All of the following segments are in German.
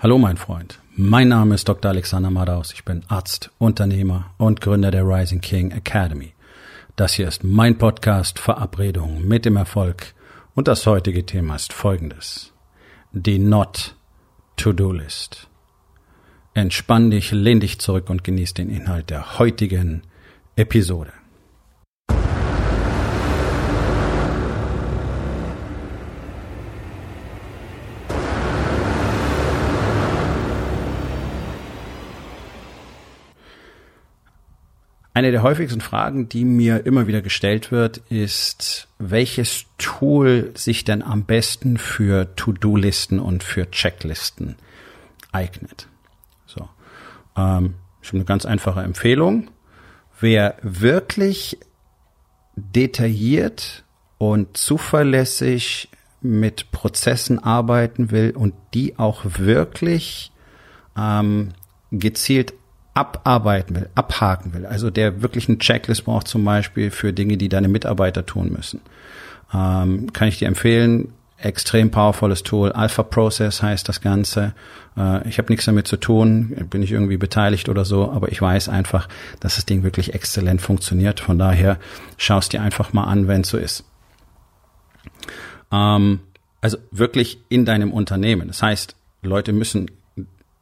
Hallo mein Freund, mein Name ist Dr. Alexander Madaus, ich bin Arzt, Unternehmer und Gründer der Rising King Academy. Das hier ist mein Podcast Verabredung mit dem Erfolg und das heutige Thema ist folgendes. Die Not To-Do List. Entspann dich, lehn dich zurück und genieß den Inhalt der heutigen Episode. Eine der häufigsten Fragen, die mir immer wieder gestellt wird, ist, welches Tool sich denn am besten für To-Do-Listen und für Checklisten eignet. So, ähm, ich habe eine ganz einfache Empfehlung. Wer wirklich detailliert und zuverlässig mit Prozessen arbeiten will und die auch wirklich ähm, gezielt abarbeiten will, abhaken will, also der wirklich eine Checklist braucht zum Beispiel für Dinge, die deine Mitarbeiter tun müssen, ähm, kann ich dir empfehlen. Extrem powervolles Tool. Alpha Process heißt das Ganze. Äh, ich habe nichts damit zu tun, bin ich irgendwie beteiligt oder so, aber ich weiß einfach, dass das Ding wirklich exzellent funktioniert. Von daher schaust dir einfach mal an, wenn es so ist. Ähm, also wirklich in deinem Unternehmen. Das heißt, Leute müssen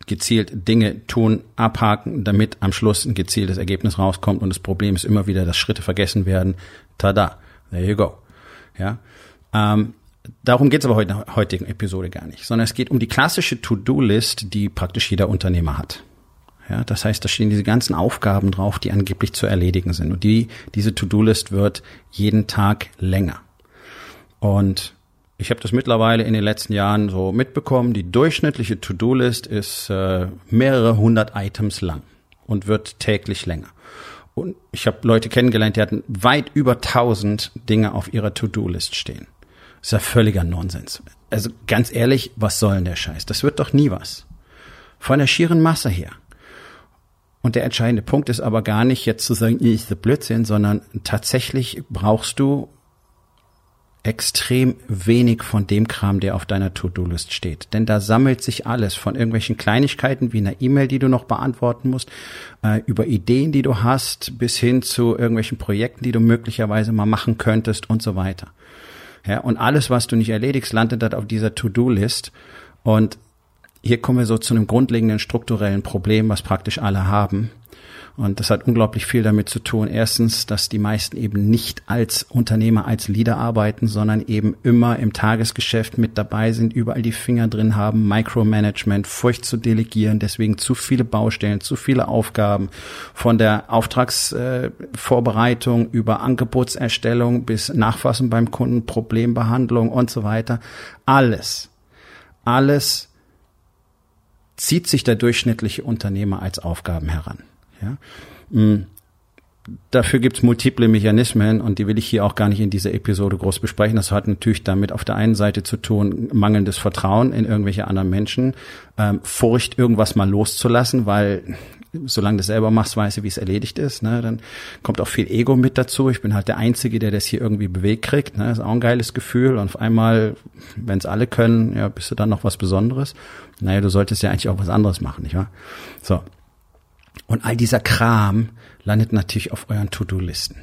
gezielt Dinge tun, abhaken, damit am Schluss ein gezieltes Ergebnis rauskommt. Und das Problem ist immer wieder, dass Schritte vergessen werden. Tada, there you go. Ja, ähm, darum geht es aber heute in der heutigen Episode gar nicht, sondern es geht um die klassische To-Do-List, die praktisch jeder Unternehmer hat. Ja, das heißt, da stehen diese ganzen Aufgaben drauf, die angeblich zu erledigen sind. Und die, diese To-Do-List wird jeden Tag länger. Und ich habe das mittlerweile in den letzten Jahren so mitbekommen. Die durchschnittliche To-Do-List ist äh, mehrere hundert Items lang und wird täglich länger. Und ich habe Leute kennengelernt, die hatten weit über tausend Dinge auf ihrer To-Do-List stehen. Das ist ja völliger Nonsens. Also ganz ehrlich, was soll denn der Scheiß? Das wird doch nie was. Von der schieren Masse her. Und der entscheidende Punkt ist aber gar nicht jetzt zu sagen, ich ist Blödsinn, sondern tatsächlich brauchst du extrem wenig von dem Kram, der auf deiner To-Do-List steht. Denn da sammelt sich alles von irgendwelchen Kleinigkeiten wie einer E-Mail, die du noch beantworten musst, äh, über Ideen, die du hast, bis hin zu irgendwelchen Projekten, die du möglicherweise mal machen könntest und so weiter. Ja, und alles, was du nicht erledigst, landet dann auf dieser To-Do-List. Und hier kommen wir so zu einem grundlegenden strukturellen Problem, was praktisch alle haben. Und das hat unglaublich viel damit zu tun. Erstens, dass die meisten eben nicht als Unternehmer, als Leader arbeiten, sondern eben immer im Tagesgeschäft mit dabei sind, überall die Finger drin haben, Micromanagement, Furcht zu delegieren, deswegen zu viele Baustellen, zu viele Aufgaben, von der Auftragsvorbereitung über Angebotserstellung bis Nachfassen beim Kunden, Problembehandlung und so weiter. Alles, alles zieht sich der durchschnittliche Unternehmer als Aufgaben heran. Ja? Mm. Dafür gibt's multiple Mechanismen und die will ich hier auch gar nicht in dieser Episode groß besprechen. Das hat natürlich damit auf der einen Seite zu tun, mangelndes Vertrauen in irgendwelche anderen Menschen, ähm, Furcht, irgendwas mal loszulassen, weil solange du das selber machst, weißt du, wie es erledigt ist. Ne? Dann kommt auch viel Ego mit dazu. Ich bin halt der Einzige, der das hier irgendwie bewegt kriegt. Ne? Das ist auch ein geiles Gefühl. Und auf einmal, wenn es alle können, ja, bist du dann noch was Besonderes. Naja, du solltest ja eigentlich auch was anderes machen, nicht wahr? So, und all dieser Kram landet natürlich auf euren To-Do-Listen.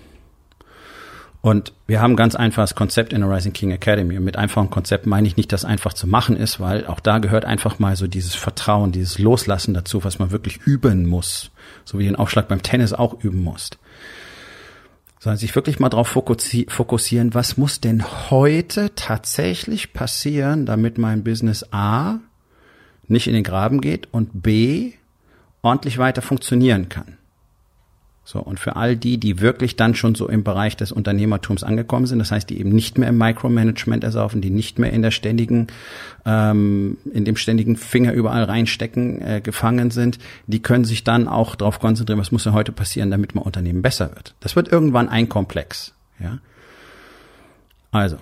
Und wir haben ganz einfaches Konzept in der Rising King Academy. Und mit einfachem Konzept meine ich nicht, dass einfach zu machen ist, weil auch da gehört einfach mal so dieses Vertrauen, dieses Loslassen dazu, was man wirklich üben muss. So wie den Aufschlag beim Tennis auch üben muss. Sondern sich wirklich mal darauf fokussieren, was muss denn heute tatsächlich passieren, damit mein Business A nicht in den Graben geht und B ordentlich weiter funktionieren kann. So, und für all die, die wirklich dann schon so im Bereich des Unternehmertums angekommen sind, das heißt, die eben nicht mehr im Micromanagement ersaufen, die nicht mehr in der ständigen, ähm, in dem ständigen Finger überall reinstecken, äh, gefangen sind, die können sich dann auch darauf konzentrieren, was muss denn heute passieren, damit mein Unternehmen besser wird. Das wird irgendwann ein Komplex, ja. Also,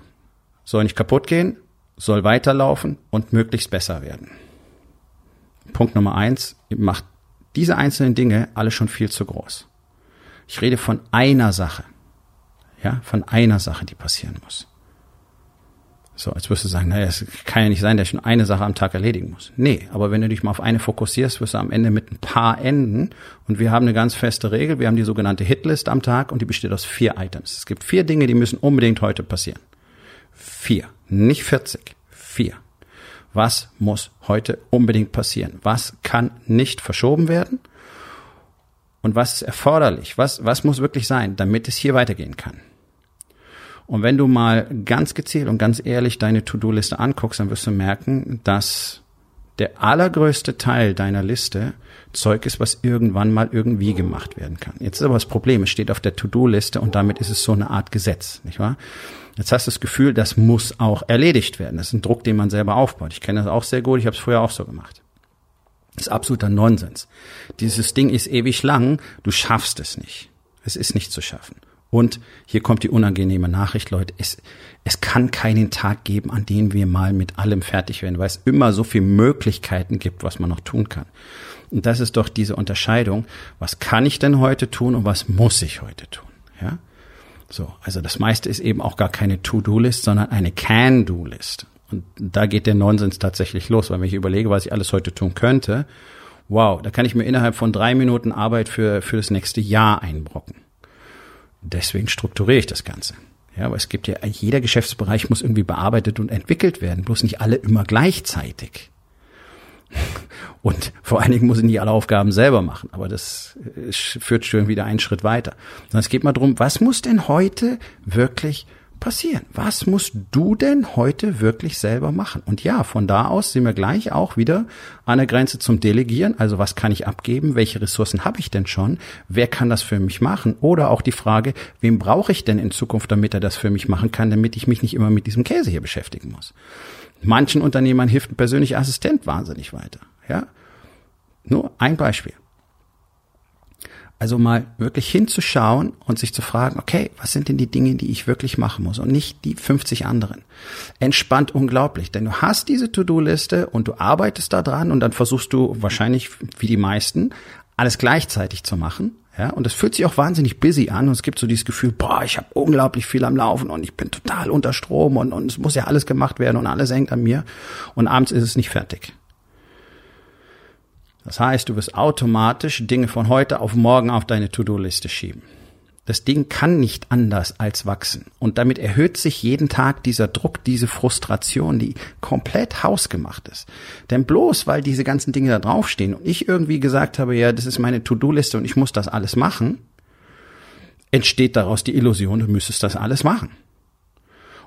soll nicht kaputt gehen, soll weiterlaufen und möglichst besser werden. Punkt Nummer eins, macht diese einzelnen Dinge alle schon viel zu groß. Ich rede von einer Sache. Ja, von einer Sache, die passieren muss. So, als wirst du sagen, naja, es kann ja nicht sein, dass ich nur eine Sache am Tag erledigen muss. Nee, aber wenn du dich mal auf eine fokussierst, wirst du am Ende mit ein paar enden. Und wir haben eine ganz feste Regel. Wir haben die sogenannte Hitlist am Tag und die besteht aus vier Items. Es gibt vier Dinge, die müssen unbedingt heute passieren. Vier. Nicht 40. Vier. Was muss heute unbedingt passieren? Was kann nicht verschoben werden? Und was ist erforderlich? Was, was muss wirklich sein, damit es hier weitergehen kann? Und wenn du mal ganz gezielt und ganz ehrlich deine To-Do-Liste anguckst, dann wirst du merken, dass der allergrößte Teil deiner Liste Zeug ist, was irgendwann mal irgendwie gemacht werden kann. Jetzt ist aber das Problem, es steht auf der To-Do-Liste und damit ist es so eine Art Gesetz, nicht wahr? Jetzt hast du das Gefühl, das muss auch erledigt werden. Das ist ein Druck, den man selber aufbaut. Ich kenne das auch sehr gut, ich habe es früher auch so gemacht. Das ist absoluter Nonsens. Dieses Ding ist ewig lang, du schaffst es nicht. Es ist nicht zu schaffen. Und hier kommt die unangenehme Nachricht, Leute. Es, es kann keinen Tag geben, an dem wir mal mit allem fertig werden, weil es immer so viele Möglichkeiten gibt, was man noch tun kann. Und das ist doch diese Unterscheidung. Was kann ich denn heute tun und was muss ich heute tun? Ja? So. Also das meiste ist eben auch gar keine To-Do-List, sondern eine Can-Do-List. Und da geht der Nonsens tatsächlich los, weil wenn ich überlege, was ich alles heute tun könnte, wow, da kann ich mir innerhalb von drei Minuten Arbeit für, für das nächste Jahr einbrocken. Deswegen strukturiere ich das Ganze. Ja, aber es gibt ja, jeder Geschäftsbereich muss irgendwie bearbeitet und entwickelt werden, bloß nicht alle immer gleichzeitig. Und vor allen Dingen muss ich nicht alle Aufgaben selber machen, aber das äh, führt schon wieder einen Schritt weiter. Sondern es geht mal drum, was muss denn heute wirklich passieren? Was musst du denn heute wirklich selber machen? Und ja, von da aus sind wir gleich auch wieder an der Grenze zum Delegieren. Also was kann ich abgeben? Welche Ressourcen habe ich denn schon? Wer kann das für mich machen? Oder auch die Frage, wem brauche ich denn in Zukunft, damit er das für mich machen kann, damit ich mich nicht immer mit diesem Käse hier beschäftigen muss? Manchen Unternehmern hilft ein persönlicher Assistent wahnsinnig weiter. Ja? Nur ein Beispiel. Also mal wirklich hinzuschauen und sich zu fragen, okay, was sind denn die Dinge, die ich wirklich machen muss und nicht die 50 anderen. Entspannt unglaublich, denn du hast diese To-Do-Liste und du arbeitest da dran und dann versuchst du wahrscheinlich wie die meisten alles gleichzeitig zu machen. Ja, und das fühlt sich auch wahnsinnig busy an und es gibt so dieses Gefühl, boah, ich habe unglaublich viel am Laufen und ich bin total unter Strom und, und es muss ja alles gemacht werden und alles hängt an mir und abends ist es nicht fertig. Das heißt, du wirst automatisch Dinge von heute auf morgen auf deine To-Do-Liste schieben. Das Ding kann nicht anders als wachsen. Und damit erhöht sich jeden Tag dieser Druck, diese Frustration, die komplett hausgemacht ist. Denn bloß weil diese ganzen Dinge da draufstehen und ich irgendwie gesagt habe, ja, das ist meine To-Do-Liste und ich muss das alles machen, entsteht daraus die Illusion, du müsstest das alles machen.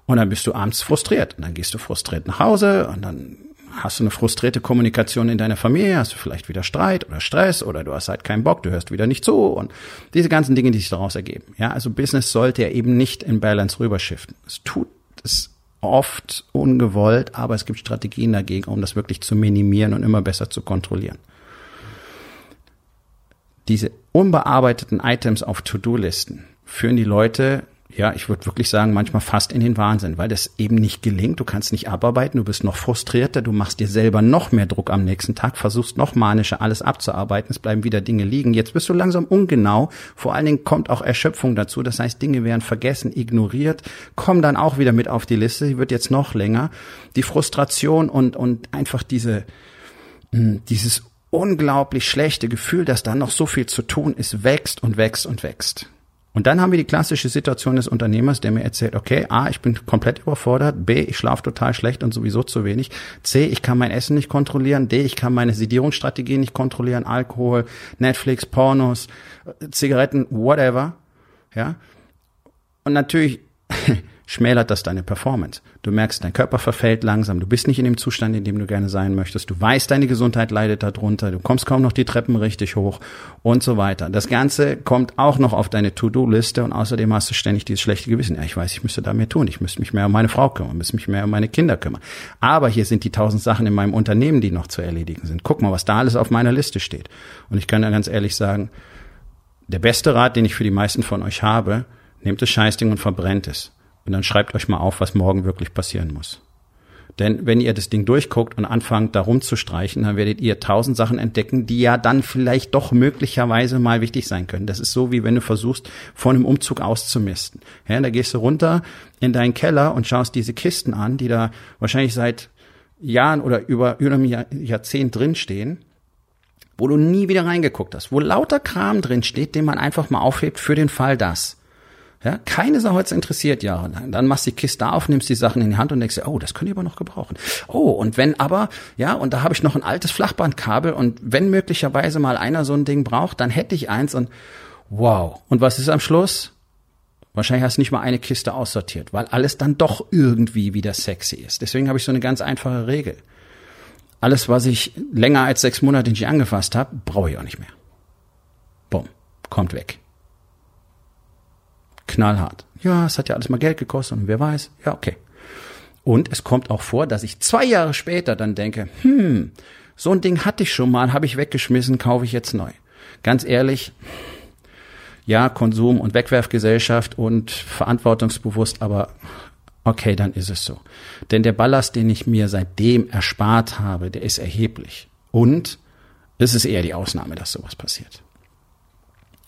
Und dann bist du abends frustriert. Und dann gehst du frustriert nach Hause und dann hast du eine frustrierte Kommunikation in deiner Familie, hast du vielleicht wieder Streit oder Stress oder du hast halt keinen Bock, du hörst wieder nicht zu und diese ganzen Dinge, die sich daraus ergeben. Ja, also Business sollte ja eben nicht in Balance rüberschiften. Es tut es oft ungewollt, aber es gibt Strategien dagegen, um das wirklich zu minimieren und immer besser zu kontrollieren. Diese unbearbeiteten Items auf To-Do-Listen führen die Leute ja, ich würde wirklich sagen, manchmal fast in den Wahnsinn, weil das eben nicht gelingt. Du kannst nicht abarbeiten, du bist noch frustrierter, du machst dir selber noch mehr Druck am nächsten Tag, versuchst noch manischer alles abzuarbeiten, es bleiben wieder Dinge liegen. Jetzt bist du langsam ungenau. Vor allen Dingen kommt auch Erschöpfung dazu. Das heißt, Dinge werden vergessen, ignoriert, kommen dann auch wieder mit auf die Liste. Die wird jetzt noch länger. Die Frustration und, und einfach diese, hm, dieses unglaublich schlechte Gefühl, dass da noch so viel zu tun ist, wächst und wächst und wächst. Und dann haben wir die klassische Situation des Unternehmers, der mir erzählt, okay, A, ich bin komplett überfordert, B, ich schlafe total schlecht und sowieso zu wenig, C, ich kann mein Essen nicht kontrollieren, D, ich kann meine Sedierungsstrategie nicht kontrollieren, Alkohol, Netflix, Pornos, Zigaretten, whatever, ja. Und natürlich schmälert das deine Performance. Du merkst, dein Körper verfällt langsam, du bist nicht in dem Zustand, in dem du gerne sein möchtest, du weißt, deine Gesundheit leidet darunter, du kommst kaum noch die Treppen richtig hoch und so weiter. Das Ganze kommt auch noch auf deine To-Do-Liste und außerdem hast du ständig dieses schlechte Gewissen. Ja, ich weiß, ich müsste da mehr tun, ich müsste mich mehr um meine Frau kümmern, müsste mich mehr um meine Kinder kümmern. Aber hier sind die tausend Sachen in meinem Unternehmen, die noch zu erledigen sind. Guck mal, was da alles auf meiner Liste steht. Und ich kann da ganz ehrlich sagen, der beste Rat, den ich für die meisten von euch habe, nehmt das Scheißding und verbrennt es. Und dann schreibt euch mal auf, was morgen wirklich passieren muss. Denn wenn ihr das Ding durchguckt und anfangt, da rumzustreichen, dann werdet ihr tausend Sachen entdecken, die ja dann vielleicht doch möglicherweise mal wichtig sein können. Das ist so, wie wenn du versuchst, vor einem Umzug auszumisten. Ja, da gehst du runter in deinen Keller und schaust diese Kisten an, die da wahrscheinlich seit Jahren oder über, über einem Jahrzehnt drinstehen, wo du nie wieder reingeguckt hast, wo lauter Kram drinsteht, den man einfach mal aufhebt für den Fall das. Ja, keine Sau hat's interessiert jahrelang. Dann machst du die Kiste auf, nimmst die Sachen in die Hand und denkst dir, oh, das könnte ich aber noch gebrauchen. Oh, und wenn aber, ja, und da habe ich noch ein altes Flachbandkabel und wenn möglicherweise mal einer so ein Ding braucht, dann hätte ich eins und wow. Und was ist am Schluss? Wahrscheinlich hast du nicht mal eine Kiste aussortiert, weil alles dann doch irgendwie wieder sexy ist. Deswegen habe ich so eine ganz einfache Regel. Alles, was ich länger als sechs Monate nicht angefasst habe, brauche ich auch nicht mehr. Bumm, kommt weg knallhart. Ja, es hat ja alles mal Geld gekostet und wer weiß. Ja, okay. Und es kommt auch vor, dass ich zwei Jahre später dann denke, hm, so ein Ding hatte ich schon mal, habe ich weggeschmissen, kaufe ich jetzt neu. Ganz ehrlich, ja, Konsum und Wegwerfgesellschaft und verantwortungsbewusst, aber okay, dann ist es so. Denn der Ballast, den ich mir seitdem erspart habe, der ist erheblich. Und es ist eher die Ausnahme, dass sowas passiert.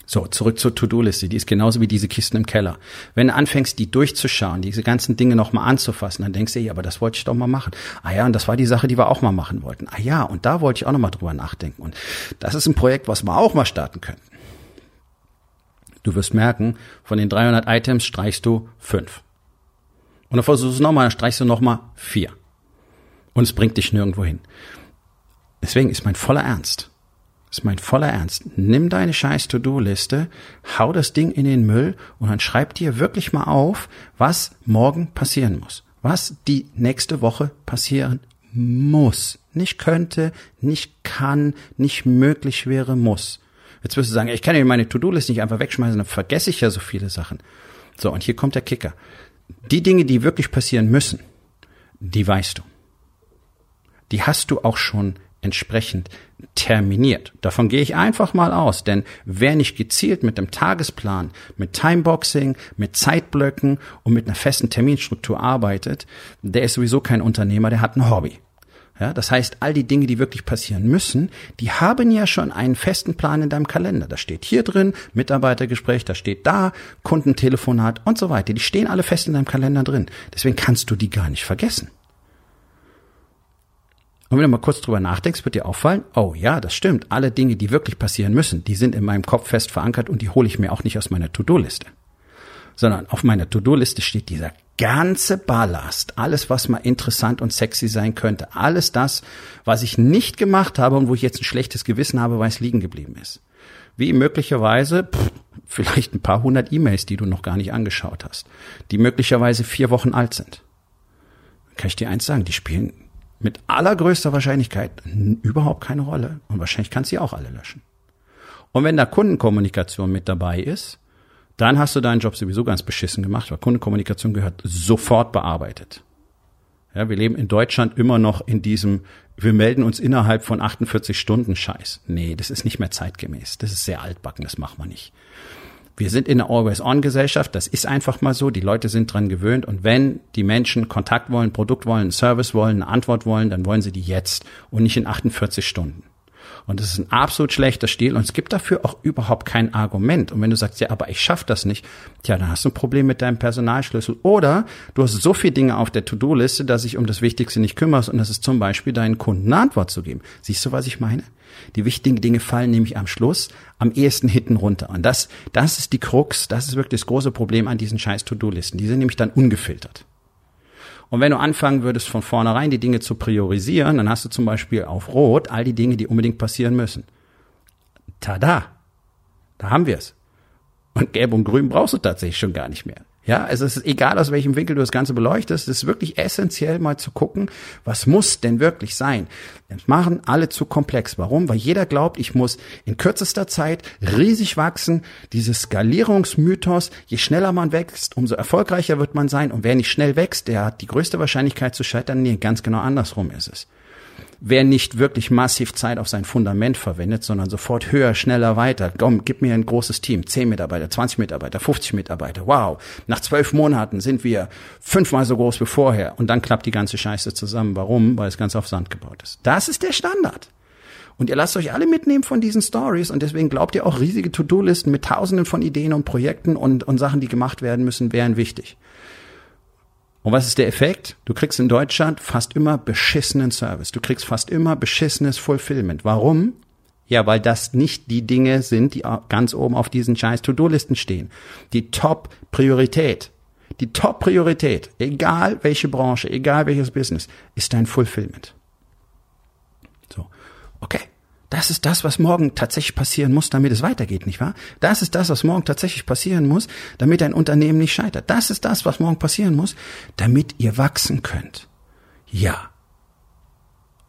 So, zurück zur To-Do-Liste. Die ist genauso wie diese Kisten im Keller. Wenn du anfängst, die durchzuschauen, diese ganzen Dinge nochmal anzufassen, dann denkst du, ja, aber das wollte ich doch mal machen. Ah ja, und das war die Sache, die wir auch mal machen wollten. Ah ja, und da wollte ich auch nochmal drüber nachdenken. Und das ist ein Projekt, was wir auch mal starten können. Du wirst merken, von den 300 Items streichst du fünf. Und dann versuchst du es nochmal, dann streichst du nochmal vier. Und es bringt dich nirgendwo hin. Deswegen ist mein voller Ernst ist mein voller Ernst. Nimm deine scheiß To-Do-Liste, hau das Ding in den Müll und dann schreib dir wirklich mal auf, was morgen passieren muss. Was die nächste Woche passieren muss. Nicht könnte, nicht kann, nicht möglich wäre, muss. Jetzt wirst du sagen, ich kann ja meine To-Do-Liste nicht einfach wegschmeißen, dann vergesse ich ja so viele Sachen. So, und hier kommt der Kicker. Die Dinge, die wirklich passieren müssen, die weißt du. Die hast du auch schon entsprechend terminiert. Davon gehe ich einfach mal aus, denn wer nicht gezielt mit dem Tagesplan, mit Timeboxing, mit Zeitblöcken und mit einer festen Terminstruktur arbeitet, der ist sowieso kein Unternehmer, der hat ein Hobby. Ja, das heißt, all die Dinge, die wirklich passieren müssen, die haben ja schon einen festen Plan in deinem Kalender. Da steht hier drin Mitarbeitergespräch, da steht da Kundentelefonat und so weiter. Die stehen alle fest in deinem Kalender drin. Deswegen kannst du die gar nicht vergessen. Und wenn du mal kurz drüber nachdenkst, wird dir auffallen, oh ja, das stimmt. Alle Dinge, die wirklich passieren müssen, die sind in meinem Kopf fest verankert und die hole ich mir auch nicht aus meiner To-Do-Liste. Sondern auf meiner To-Do-Liste steht dieser ganze Ballast, alles, was mal interessant und sexy sein könnte, alles das, was ich nicht gemacht habe und wo ich jetzt ein schlechtes Gewissen habe, weil es liegen geblieben ist. Wie möglicherweise pff, vielleicht ein paar hundert E-Mails, die du noch gar nicht angeschaut hast, die möglicherweise vier Wochen alt sind. Kann ich dir eins sagen, die spielen mit allergrößter Wahrscheinlichkeit überhaupt keine Rolle. Und wahrscheinlich kannst du sie auch alle löschen. Und wenn da Kundenkommunikation mit dabei ist, dann hast du deinen Job sowieso ganz beschissen gemacht, weil Kundenkommunikation gehört sofort bearbeitet. Ja, wir leben in Deutschland immer noch in diesem, wir melden uns innerhalb von 48 Stunden Scheiß. Nee, das ist nicht mehr zeitgemäß. Das ist sehr altbacken, das machen wir nicht. Wir sind in einer Always-On-Gesellschaft, das ist einfach mal so, die Leute sind dran gewöhnt und wenn die Menschen Kontakt wollen, Produkt wollen, Service wollen, eine Antwort wollen, dann wollen sie die jetzt und nicht in 48 Stunden. Und das ist ein absolut schlechter Stil und es gibt dafür auch überhaupt kein Argument. Und wenn du sagst, ja, aber ich schaffe das nicht, tja, dann hast du ein Problem mit deinem Personalschlüssel. Oder du hast so viele Dinge auf der To-Do-Liste, dass sich um das Wichtigste nicht kümmerst und das ist zum Beispiel deinen Kunden eine Antwort zu geben. Siehst du, was ich meine? Die wichtigen Dinge fallen nämlich am Schluss am ehesten hinten runter. Und das, das ist die Krux, das ist wirklich das große Problem an diesen scheiß To-Do-Listen. Die sind nämlich dann ungefiltert. Und wenn du anfangen würdest, von vornherein die Dinge zu priorisieren, dann hast du zum Beispiel auf Rot all die Dinge, die unbedingt passieren müssen. Tada! Da haben wir es. Und Gelb und Grün brauchst du tatsächlich schon gar nicht mehr. Ja, es ist egal, aus welchem Winkel du das Ganze beleuchtest, es ist wirklich essentiell mal zu gucken, was muss denn wirklich sein. Das machen alle zu komplex. Warum? Weil jeder glaubt, ich muss in kürzester Zeit riesig wachsen. Dieses Skalierungsmythos, je schneller man wächst, umso erfolgreicher wird man sein. Und wer nicht schnell wächst, der hat die größte Wahrscheinlichkeit zu scheitern. Nee, ganz genau andersrum ist es. Wer nicht wirklich massiv Zeit auf sein Fundament verwendet, sondern sofort höher, schneller, weiter. Komm, gib mir ein großes Team, 10 Mitarbeiter, 20 Mitarbeiter, 50 Mitarbeiter. Wow, nach zwölf Monaten sind wir fünfmal so groß wie vorher. Und dann klappt die ganze Scheiße zusammen. Warum? Weil es ganz auf Sand gebaut ist. Das ist der Standard. Und ihr lasst euch alle mitnehmen von diesen Stories und deswegen glaubt ihr auch riesige To-Do-Listen mit tausenden von Ideen und Projekten und, und Sachen, die gemacht werden müssen, wären wichtig. Und was ist der Effekt? Du kriegst in Deutschland fast immer beschissenen Service. Du kriegst fast immer beschissenes Fulfillment. Warum? Ja, weil das nicht die Dinge sind, die ganz oben auf diesen scheiß To-Do-Listen stehen. Die Top-Priorität. Die Top-Priorität, egal welche Branche, egal welches Business, ist dein Fulfillment. So. Okay. Das ist das, was morgen tatsächlich passieren muss, damit es weitergeht, nicht wahr? Das ist das, was morgen tatsächlich passieren muss, damit ein Unternehmen nicht scheitert. Das ist das, was morgen passieren muss, damit ihr wachsen könnt. Ja.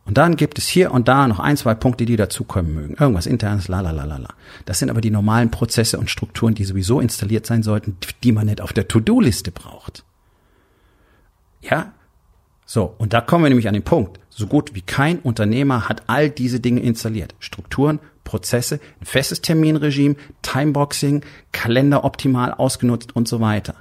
Und dann gibt es hier und da noch ein, zwei Punkte, die dazukommen mögen. Irgendwas internes, la la la la la. Das sind aber die normalen Prozesse und Strukturen, die sowieso installiert sein sollten, die man nicht auf der To-Do-Liste braucht. Ja, so, und da kommen wir nämlich an den Punkt. So gut wie kein Unternehmer hat all diese Dinge installiert. Strukturen, Prozesse, ein festes Terminregime, Timeboxing, Kalender optimal ausgenutzt und so weiter.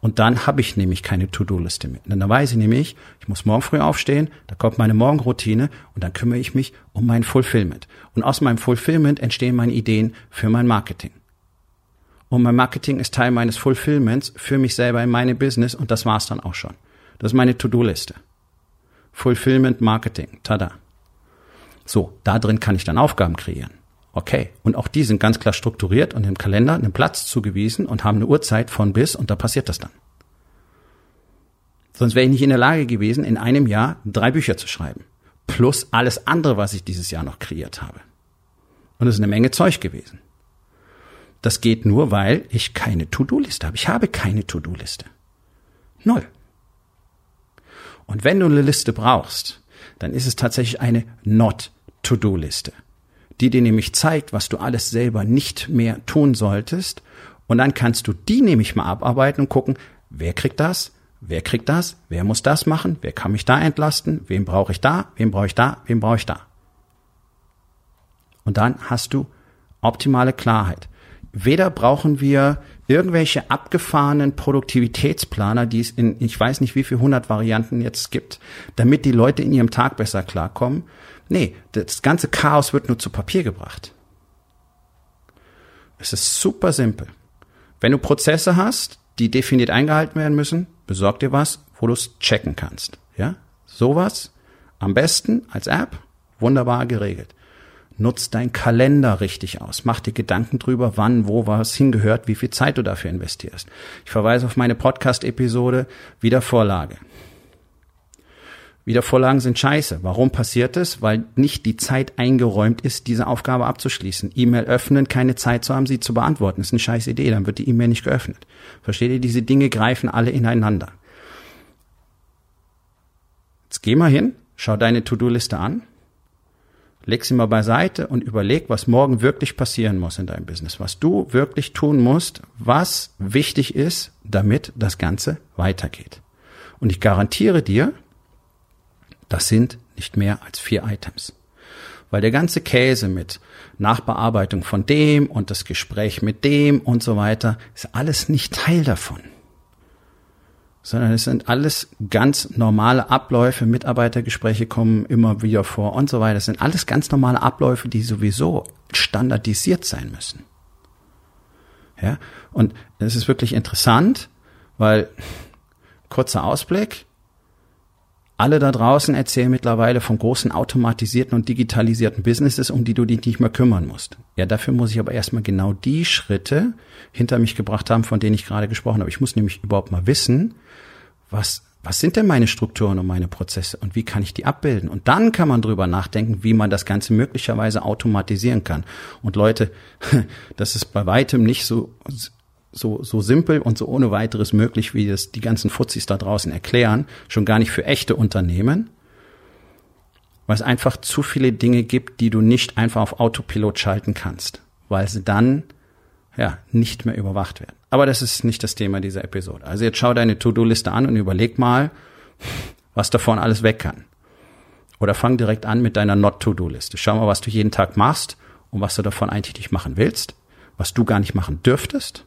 Und dann habe ich nämlich keine To-Do-Liste mehr. Dann weiß ich nämlich, ich muss morgen früh aufstehen, da kommt meine Morgenroutine und dann kümmere ich mich um mein Fulfillment. Und aus meinem Fulfillment entstehen meine Ideen für mein Marketing. Und mein Marketing ist Teil meines Fulfillments für mich selber in meine Business und das war's dann auch schon. Das ist meine To-Do-Liste. Fulfillment Marketing. Tada. So, da drin kann ich dann Aufgaben kreieren. Okay. Und auch die sind ganz klar strukturiert und im Kalender einen Platz zugewiesen und haben eine Uhrzeit von bis und da passiert das dann. Sonst wäre ich nicht in der Lage gewesen, in einem Jahr drei Bücher zu schreiben. Plus alles andere, was ich dieses Jahr noch kreiert habe. Und es ist eine Menge Zeug gewesen. Das geht nur, weil ich keine To-Do-Liste habe. Ich habe keine To-Do-Liste. Null. Und wenn du eine Liste brauchst, dann ist es tatsächlich eine Not-To-Do-Liste, die dir nämlich zeigt, was du alles selber nicht mehr tun solltest. Und dann kannst du die nämlich mal abarbeiten und gucken, wer kriegt das, wer kriegt das, wer muss das machen, wer kann mich da entlasten, wem brauche ich da, wem brauche ich da, wem brauche ich da. Und dann hast du optimale Klarheit. Weder brauchen wir irgendwelche abgefahrenen Produktivitätsplaner, die es in ich weiß nicht wie viel hundert Varianten jetzt gibt, damit die Leute in ihrem Tag besser klarkommen. Nee, das ganze Chaos wird nur zu Papier gebracht. Es ist super simpel. Wenn du Prozesse hast, die definiert eingehalten werden müssen, besorg dir was, wo du es checken kannst. Ja, sowas am besten als App, wunderbar geregelt. Nutz dein Kalender richtig aus. Mach dir Gedanken drüber, wann, wo was hingehört, wie viel Zeit du dafür investierst. Ich verweise auf meine Podcast-Episode Wiedervorlage. Wiedervorlagen sind scheiße. Warum passiert es? Weil nicht die Zeit eingeräumt ist, diese Aufgabe abzuschließen. E-Mail öffnen, keine Zeit zu haben, sie zu beantworten. Ist eine scheiß Idee, dann wird die E-Mail nicht geöffnet. Versteht ihr? Diese Dinge greifen alle ineinander. Jetzt geh mal hin, schau deine To-Do-Liste an leg sie mal beiseite und überleg, was morgen wirklich passieren muss in deinem Business, was du wirklich tun musst, was wichtig ist, damit das Ganze weitergeht. Und ich garantiere dir, das sind nicht mehr als vier Items. Weil der ganze Käse mit Nachbearbeitung von dem und das Gespräch mit dem und so weiter ist alles nicht Teil davon sondern es sind alles ganz normale Abläufe. Mitarbeitergespräche kommen immer wieder vor und so weiter. Es sind alles ganz normale Abläufe, die sowieso standardisiert sein müssen. Ja, und es ist wirklich interessant, weil kurzer Ausblick. Alle da draußen erzählen mittlerweile von großen automatisierten und digitalisierten Businesses, um die du dich nicht mehr kümmern musst. Ja, dafür muss ich aber erstmal genau die Schritte hinter mich gebracht haben, von denen ich gerade gesprochen habe. Ich muss nämlich überhaupt mal wissen, was, was sind denn meine Strukturen und meine Prozesse und wie kann ich die abbilden? Und dann kann man drüber nachdenken, wie man das Ganze möglicherweise automatisieren kann. Und Leute, das ist bei weitem nicht so, so, so simpel und so ohne weiteres möglich, wie das die ganzen Fuzis da draußen erklären, schon gar nicht für echte Unternehmen, weil es einfach zu viele Dinge gibt, die du nicht einfach auf Autopilot schalten kannst, weil sie dann ja nicht mehr überwacht werden. Aber das ist nicht das Thema dieser Episode. Also jetzt schau deine To-Do-Liste an und überleg mal, was davon alles weg kann. Oder fang direkt an mit deiner Not-to-Do-Liste. Schau mal, was du jeden Tag machst und was du davon eigentlich machen willst, was du gar nicht machen dürftest